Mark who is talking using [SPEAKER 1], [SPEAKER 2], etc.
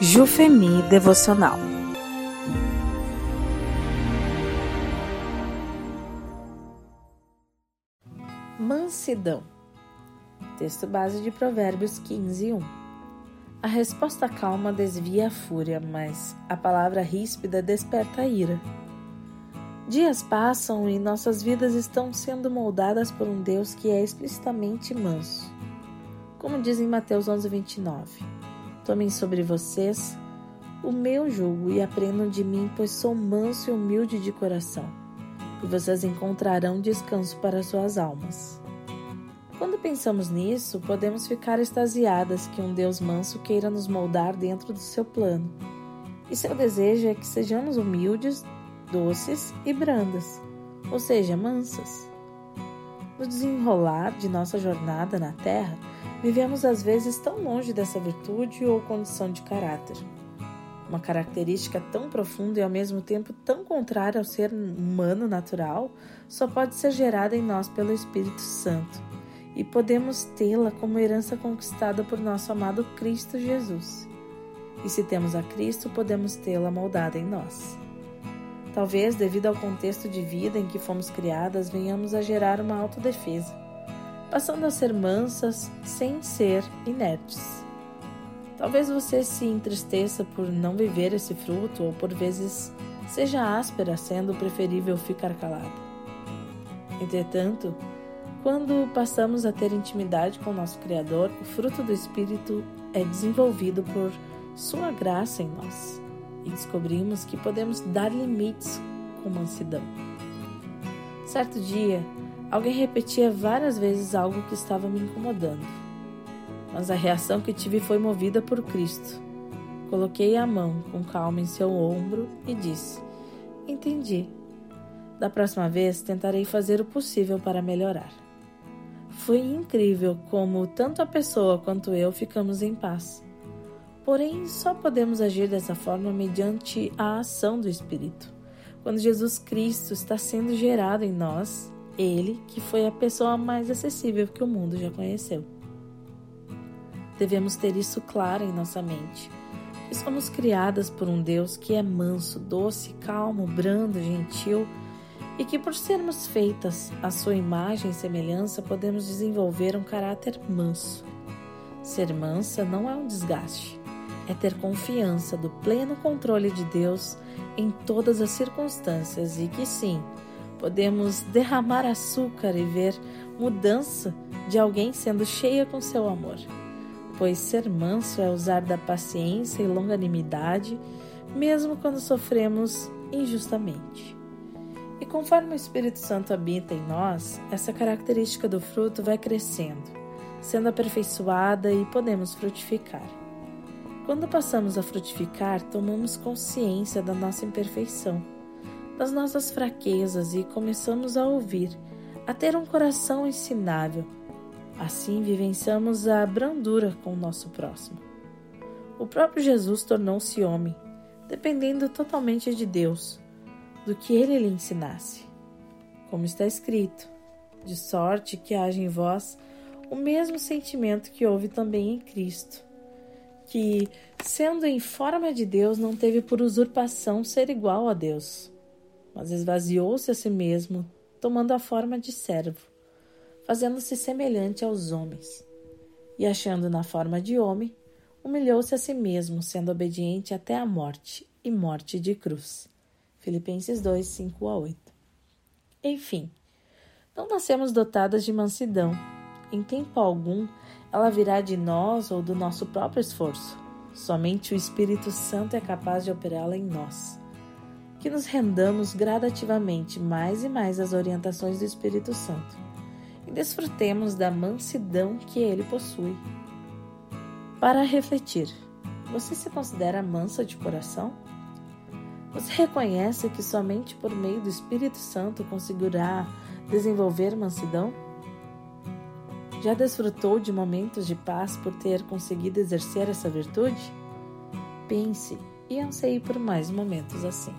[SPEAKER 1] Jufemi Devocional Mansidão Texto base de Provérbios 15, 1 A resposta calma desvia a fúria, mas a palavra ríspida desperta a ira. Dias passam e nossas vidas estão sendo moldadas por um Deus que é explicitamente manso. Como diz em Mateus 11, 29, Tomem sobre vocês o meu jugo e aprendam de mim, pois sou manso e humilde de coração, e vocês encontrarão descanso para suas almas. Quando pensamos nisso, podemos ficar extasiadas que um Deus manso queira nos moldar dentro do seu plano. E seu desejo é que sejamos humildes, doces e brandas, ou seja, mansas. No desenrolar de nossa jornada na Terra, vivemos às vezes tão longe dessa virtude ou condição de caráter. Uma característica tão profunda e ao mesmo tempo tão contrária ao ser humano natural só pode ser gerada em nós pelo Espírito Santo e podemos tê-la como herança conquistada por nosso amado Cristo Jesus. E se temos a Cristo, podemos tê-la moldada em nós. Talvez, devido ao contexto de vida em que fomos criadas, venhamos a gerar uma autodefesa, passando a ser mansas sem ser inertes. Talvez você se entristeça por não viver esse fruto ou por vezes seja áspera, sendo preferível ficar calada. Entretanto, quando passamos a ter intimidade com nosso Criador, o fruto do Espírito é desenvolvido por Sua graça em nós e descobrimos que podemos dar limites com mansidão. Certo dia, alguém repetia várias vezes algo que estava me incomodando, mas a reação que tive foi movida por Cristo. Coloquei a mão com calma em seu ombro e disse: Entendi. Da próxima vez tentarei fazer o possível para melhorar. Foi incrível como tanto a pessoa quanto eu ficamos em paz. Porém, só podemos agir dessa forma mediante a ação do Espírito. Quando Jesus Cristo está sendo gerado em nós, Ele, que foi a pessoa mais acessível que o mundo já conheceu. Devemos ter isso claro em nossa mente. Que somos criadas por um Deus que é manso, doce, calmo, brando, gentil e que, por sermos feitas à sua imagem e semelhança, podemos desenvolver um caráter manso. Ser mansa não é um desgaste, é ter confiança do pleno controle de Deus em todas as circunstâncias e que sim, podemos derramar açúcar e ver mudança de alguém sendo cheia com seu amor. Pois ser manso é usar da paciência e longanimidade, mesmo quando sofremos injustamente. E conforme o Espírito Santo habita em nós, essa característica do fruto vai crescendo, sendo aperfeiçoada e podemos frutificar. Quando passamos a frutificar, tomamos consciência da nossa imperfeição, das nossas fraquezas e começamos a ouvir, a ter um coração ensinável. Assim vivenciamos a brandura com o nosso próximo. O próprio Jesus tornou-se homem, dependendo totalmente de Deus do que ele lhe ensinasse. Como está escrito, de sorte que haja em vós o mesmo sentimento que houve também em Cristo, que, sendo em forma de Deus, não teve por usurpação ser igual a Deus, mas esvaziou-se a si mesmo, tomando a forma de servo, fazendo-se semelhante aos homens. E achando na forma de homem, humilhou-se a si mesmo, sendo obediente até a morte e morte de cruz. Filipenses 2, 5 a 8. Enfim, não nascemos dotadas de mansidão. Em tempo algum, ela virá de nós ou do nosso próprio esforço. Somente o Espírito Santo é capaz de operá-la em nós. Que nos rendamos gradativamente mais e mais às orientações do Espírito Santo e desfrutemos da mansidão que ele possui. Para refletir, você se considera mansa de coração? Você reconhece que somente por meio do Espírito Santo conseguirá desenvolver mansidão? Já desfrutou de momentos de paz por ter conseguido exercer essa virtude? Pense e anseie por mais momentos assim.